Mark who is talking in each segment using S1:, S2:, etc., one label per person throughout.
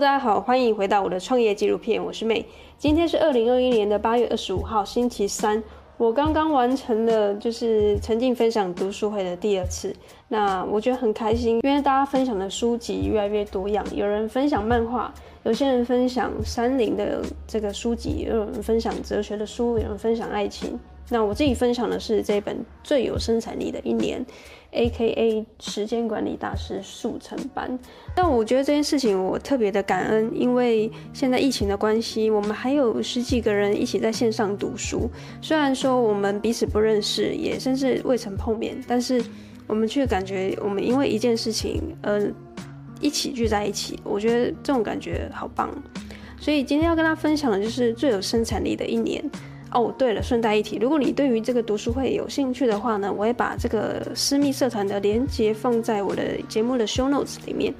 S1: 大家好，欢迎回到我的创业纪录片，我是 May。今天是二零二一年的八月二十五号，星期三。我刚刚完成了就是沉浸分享读书会的第二次，那我觉得很开心，因为大家分享的书籍越来越多样，有人分享漫画，有些人分享山林的这个书籍，有人分享哲学的书，有人分享爱情。那我自己分享的是这本最有生产力的一年，AKA 时间管理大师速成班。但我觉得这件事情我特别的感恩，因为现在疫情的关系，我们还有十几个人一起在线上读书。虽然说我们彼此不认识，也甚至未曾碰面，但是我们却感觉我们因为一件事情而一起聚在一起。我觉得这种感觉好棒。所以今天要跟大家分享的就是最有生产力的一年。哦，对了，顺带一提，如果你对于这个读书会有兴趣的话呢，我会把这个私密社团的链接放在我的节目的 show notes 里面。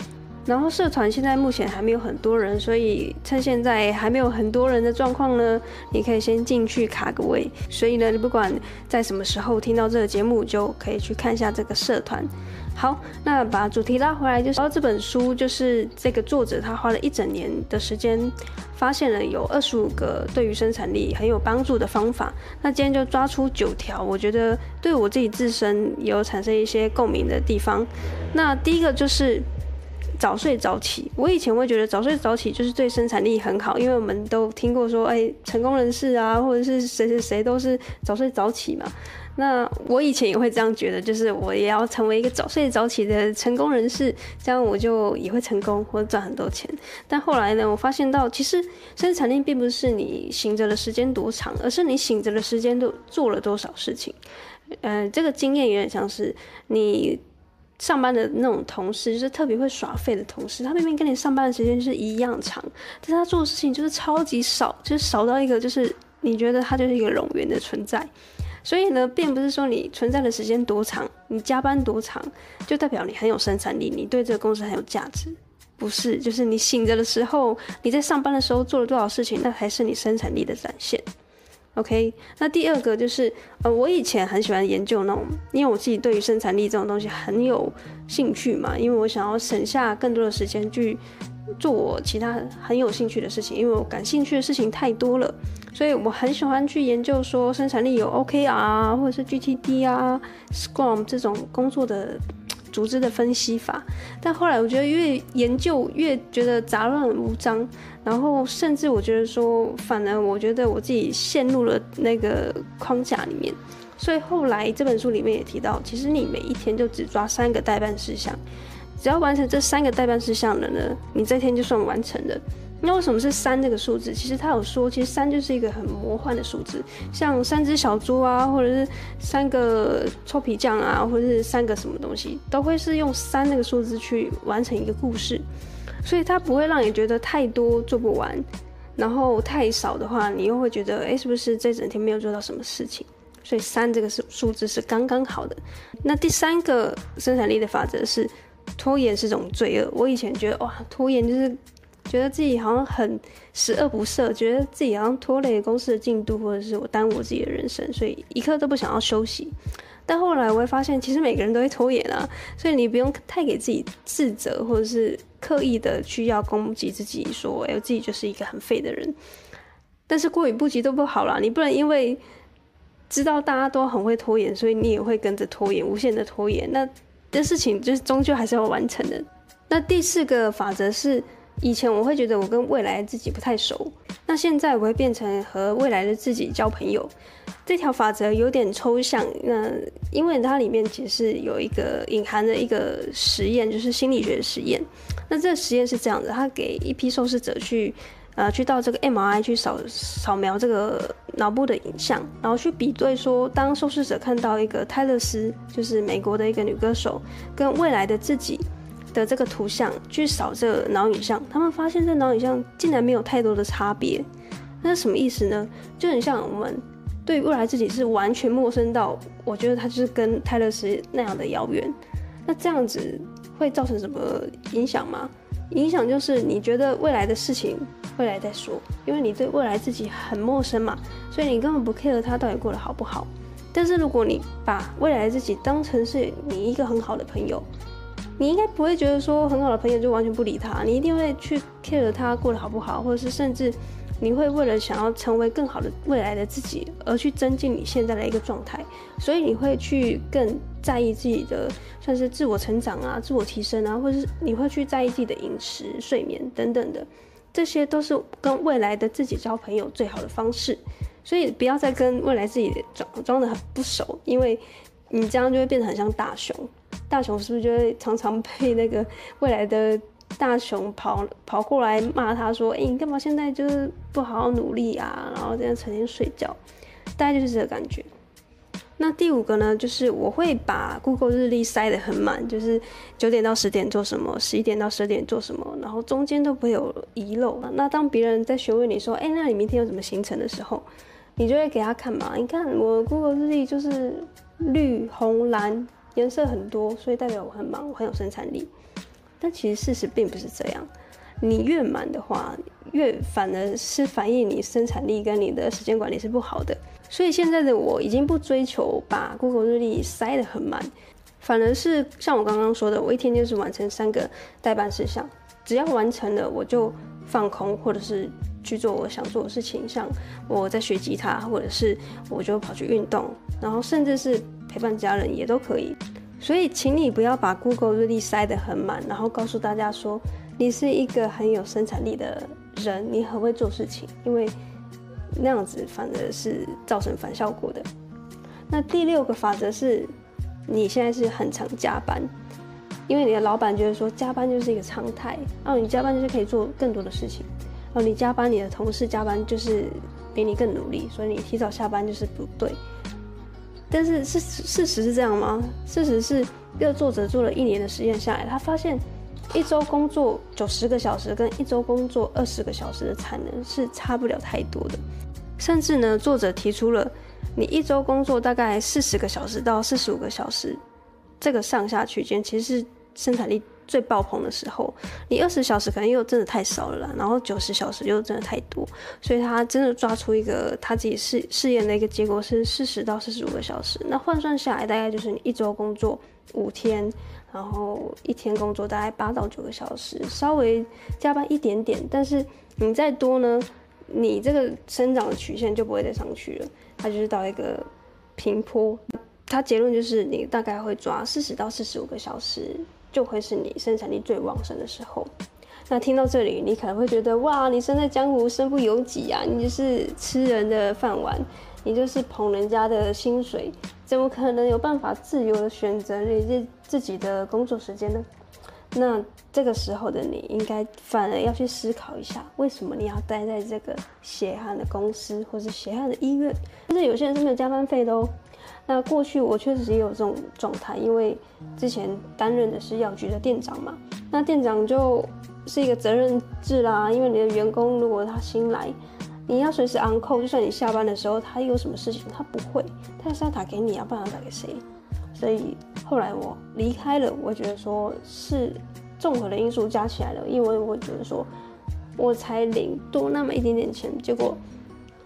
S1: 然后社团现在目前还没有很多人，所以趁现在还没有很多人的状况呢，你可以先进去卡个位。所以呢，你不管在什么时候听到这个节目，就可以去看一下这个社团。好，那把主题拉回来，就是这本书，就是这个作者他花了一整年的时间，发现了有二十五个对于生产力很有帮助的方法。那今天就抓出九条，我觉得对我自己自身有产生一些共鸣的地方。那第一个就是。早睡早起，我以前会觉得早睡早起就是对生产力很好，因为我们都听过说，哎、成功人士啊，或者是谁谁谁都是早睡早起嘛。那我以前也会这样觉得，就是我也要成为一个早睡早起的成功人士，这样我就也会成功或赚很多钱。但后来呢，我发现到其实生产力并不是你醒着的时间多长，而是你醒着的时间都做了多少事情。呃，这个经验有点像是你。上班的那种同事，就是特别会耍废的同事，他明明跟你上班的时间是一样长，但是他做的事情就是超级少，就是少到一个就是你觉得他就是一个冗员的存在。所以呢，并不是说你存在的时间多长，你加班多长，就代表你很有生产力，你对这个公司很有价值。不是，就是你醒着的时候，你在上班的时候做了多少事情，那才是你生产力的展现。OK，那第二个就是，呃，我以前很喜欢研究那种，因为我自己对于生产力这种东西很有兴趣嘛，因为我想要省下更多的时间去做我其他很有兴趣的事情，因为我感兴趣的事情太多了，所以我很喜欢去研究说生产力有 OKR 啊，或者是 GTD 啊、Scrum 这种工作的。组织的分析法，但后来我觉得越研究越觉得杂乱无章，然后甚至我觉得说，反而我觉得我自己陷入了那个框架里面。所以后来这本书里面也提到，其实你每一天就只抓三个待办事项，只要完成这三个代办事项了呢，你这天就算完成了。那为什么是三这个数字？其实他有说，其实三就是一个很魔幻的数字，像三只小猪啊，或者是三个臭皮匠啊，或者是三个什么东西，都会是用三那个数字去完成一个故事，所以它不会让你觉得太多做不完，然后太少的话，你又会觉得，哎，是不是这整天没有做到什么事情？所以三这个数数字是刚刚好的。那第三个生产力的法则是，拖延是种罪恶。我以前觉得，哇，拖延就是。觉得自己好像很十恶不赦，觉得自己好像拖累公司的进度，或者是我耽误我自己的人生，所以一刻都不想要休息。但后来我会发现，其实每个人都会拖延啊，所以你不用太给自己自责，或者是刻意的去要攻击自己，说哎，我自己就是一个很废的人。但是过犹不及都不好啦，你不能因为知道大家都很会拖延，所以你也会跟着拖延，无限的拖延。那这事情就是终究还是要完成的。那第四个法则是。以前我会觉得我跟未来的自己不太熟，那现在我会变成和未来的自己交朋友。这条法则有点抽象，那因为它里面其实有一个隐含的一个实验，就是心理学的实验。那这个实验是这样的，他给一批受试者去，呃，去到这个 MRI 去扫扫描这个脑部的影像，然后去比对说，当受试者看到一个泰勒斯，就是美国的一个女歌手，跟未来的自己。的这个图像去扫这个脑影像，他们发现这脑影像竟然没有太多的差别。那是什么意思呢？就很像我们对未来自己是完全陌生到，我觉得他就是跟泰勒斯那样的遥远。那这样子会造成什么影响吗？影响就是你觉得未来的事情未来再说，因为你对未来自己很陌生嘛，所以你根本不 care 他到底过得好不好。但是如果你把未来自己当成是你一个很好的朋友。你应该不会觉得说很好的朋友就完全不理他，你一定会去 care 他过得好不好，或者是甚至你会为了想要成为更好的未来的自己而去增进你现在的一个状态，所以你会去更在意自己的算是自我成长啊、自我提升啊，或者是你会去在意自己的饮食、睡眠等等的，这些都是跟未来的自己交朋友最好的方式。所以不要再跟未来自己装装得很不熟，因为你这样就会变得很像大雄。大雄是不是就会常常被那个未来的大雄跑跑过来骂他说：“哎、你干嘛现在就是不好好努力啊？然后这样成天睡觉。”大概就是这个感觉。那第五个呢，就是我会把 Google 日历塞得很满，就是九点到十点做什么，十一点到十二点做什么，然后中间都不会有遗漏。那当别人在询问你说：“哎、那你明天有什么行程的时候？”你就会给他看嘛。你看我 Google 日历就是绿、红、蓝。颜色很多，所以代表我很忙，我很有生产力。但其实事实并不是这样。你越满的话，越反而是反映你生产力跟你的时间管理是不好的。所以现在的我已经不追求把 Google 日历塞得很满，反而是像我刚刚说的，我一天就是完成三个代办事项，只要完成了，我就放空，或者是去做我想做的事情，像我在学吉他，或者是我就跑去运动，然后甚至是。陪伴家人也都可以，所以请你不要把 Google 日历塞得很满，然后告诉大家说你是一个很有生产力的人，你很会做事情，因为那样子反而是造成反效果的。那第六个法则是，你现在是很常加班，因为你的老板觉得说加班就是一个常态，哦你加班就是可以做更多的事情，哦你加班，你的同事加班就是比你更努力，所以你提早下班就是不对。但是事事实是这样吗？事实是，这个作者做了一年的实验下来，他发现一周工作九十个小时跟一周工作二十个小时的产能是差不了太多的。甚至呢，作者提出了你一周工作大概四十个小时到四十五个小时这个上下区间，其实是生产力。最爆棚的时候，你二十小时可能又真的太少了，然后九十小时又真的太多，所以他真的抓出一个他自己试试验的一个结果是四十到四十五个小时，那换算下来大概就是你一周工作五天，然后一天工作大概八到九个小时，稍微加班一点点，但是你再多呢，你这个生长的曲线就不会再上去了，它就是到一个平坡，它结论就是你大概会抓四十到四十五个小时。就会是你生产力最旺盛的时候。那听到这里，你可能会觉得哇，你身在江湖，身不由己啊！你就是吃人的饭碗，你就是捧人家的薪水，怎么可能有办法自由的选择你自自己的工作时间呢？那这个时候的你，应该反而要去思考一下，为什么你要待在这个血汗的公司，或是血汗的医院？但是有些人是没有加班费的哦。那过去我确实也有这种状态，因为之前担任的是药局的店长嘛。那店长就是一个责任制啦，因为你的员工如果他新来，你要随时 on call，就算你下班的时候他有什么事情，他不会，他是要打给你啊，不然打给谁？所以后来我离开了，我觉得说是综合的因素加起来了，因为我觉得说我才领多那么一点点钱，结果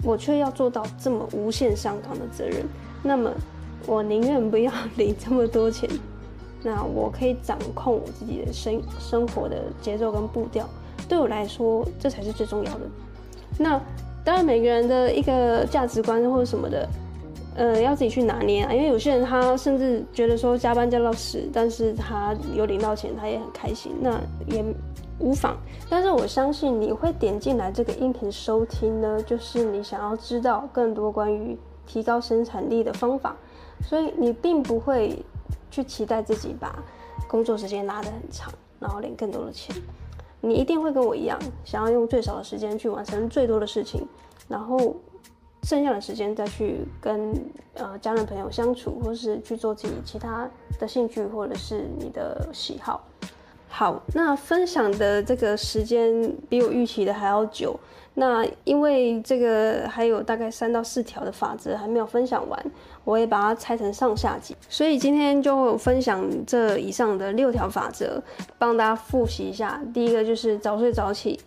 S1: 我却要做到这么无限上纲的责任，那么。我宁愿不要领这么多钱，那我可以掌控我自己的生生活的节奏跟步调，对我来说这才是最重要的。那当然每个人的一个价值观或者什么的，呃，要自己去拿捏啊。因为有些人他甚至觉得说加班加到死，但是他有领到钱，他也很开心，那也无妨。但是我相信你会点进来这个音频收听呢，就是你想要知道更多关于提高生产力的方法。所以你并不会去期待自己把工作时间拉得很长，然后领更多的钱。你一定会跟我一样，想要用最少的时间去完成最多的事情，然后剩下的时间再去跟呃家人朋友相处，或是去做自己其他的兴趣，或者是你的喜好。好，那分享的这个时间比我预期的还要久。那因为这个还有大概三到四条的法则还没有分享完，我也把它拆成上下集，所以今天就分享这以上的六条法则，帮大家复习一下。第一个就是早睡早起，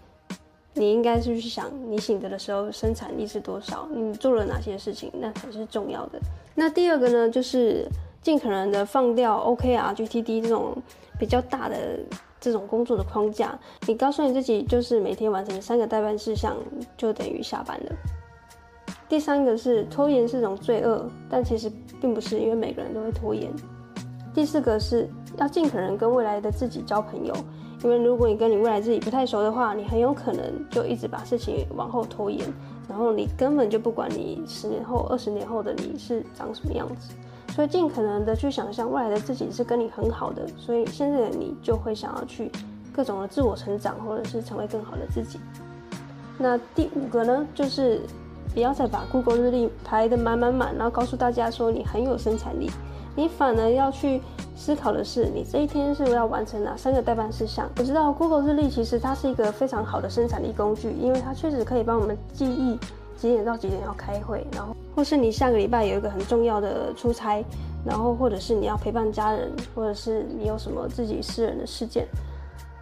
S1: 你应该是去想你醒着的时候生产力是多少，你做了哪些事情，那才是重要的。那第二个呢，就是尽可能的放掉 OKR、GTD 这种比较大的这种工作的框架。你告诉你自己，就是每天完成三个待办事项，就等于下班了。第三个是拖延是种罪恶，但其实并不是，因为每个人都会拖延。第四个是要尽可能跟未来的自己交朋友，因为如果你跟你未来自己不太熟的话，你很有可能就一直把事情往后拖延，然后你根本就不管你十年后、二十年后的你是长什么样子。所以尽可能的去想象未来的自己是跟你很好的，所以现在的你就会想要去各种的自我成长，或者是成为更好的自己。那第五个呢，就是。不要再把 Google 日历排得满满满，然后告诉大家说你很有生产力。你反而要去思考的是，你这一天是要完成哪三个代办事项。我知道 Google 日历其实它是一个非常好的生产力工具，因为它确实可以帮我们记忆几点到几点要开会，然后或是你下个礼拜有一个很重要的出差，然后或者是你要陪伴家人，或者是你有什么自己私人的事件。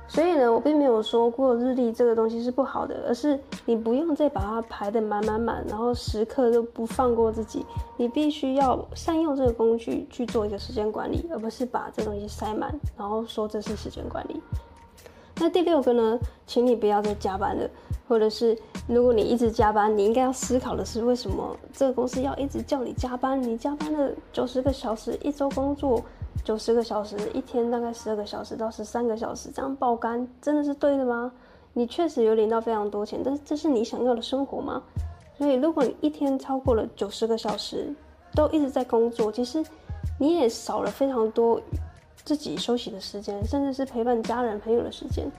S1: 所以呢，我并没有说过日历这个东西是不好的，而是你不用再把它排得满满满，然后时刻都不放过自己。你必须要善用这个工具去做一个时间管理，而不是把这东西塞满，然后说这是时间管理。那第六个呢，请你不要再加班了，或者是如果你一直加班，你应该要思考的是为什么这个公司要一直叫你加班？你加班了九十个小时，一周工作。九十个小时，一天大概十二个小时到十三个小时，这样爆肝真的是对的吗？你确实有领到非常多钱，但是这是你想要的生活吗？所以，如果你一天超过了九十个小时，都一直在工作，其实你也少了非常多自己休息的时间，甚至是陪伴家人朋友的时间。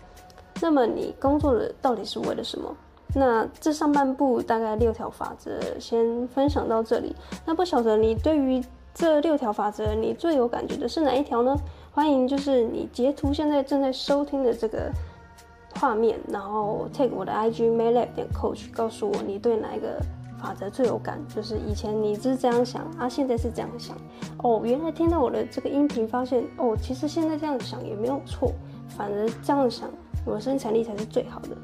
S1: 那么，你工作的到底是为了什么？那这上半部大概六条法则，先分享到这里。那不晓得你对于这六条法则，你最有感觉的是哪一条呢？欢迎就是你截图现在正在收听的这个画面，然后 take 我的 IG maylab 点 coach，告诉我你对哪一个法则最有感。就是以前你是这样想啊，现在是这样想哦。原来听到我的这个音频，发现哦，其实现在这样想也没有错，反而这样想，我的生产力才是最好的。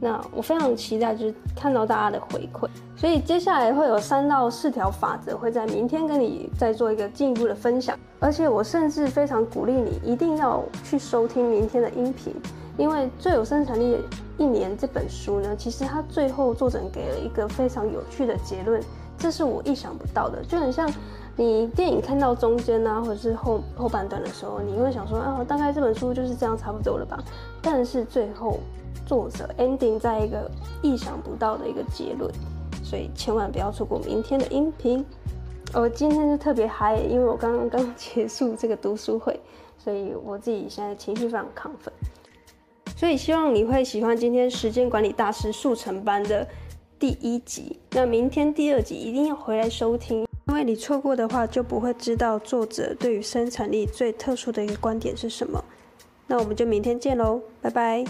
S1: 那我非常期待，就是看到大家的回馈，所以接下来会有三到四条法则，会在明天跟你再做一个进一步的分享。而且我甚至非常鼓励你一定要去收听明天的音频，因为《最有生产力的一年》这本书呢，其实它最后作者给了一个非常有趣的结论，这是我意想不到的，就很像你电影看到中间啊，或者是后后半段的时候，你会想说啊，大概这本书就是这样差不多了吧，但是最后。作者 ending 在一个意想不到的一个结论，所以千万不要错过明天的音频。我今天就特别嗨，因为我刚刚刚结束这个读书会，所以我自己现在情绪非常亢奋。所以希望你会喜欢今天时间管理大师速成班的第一集。那明天第二集一定要回来收听，因为你错过的话就不会知道作者对于生产力最特殊的一个观点是什么。那我们就明天见喽，拜拜。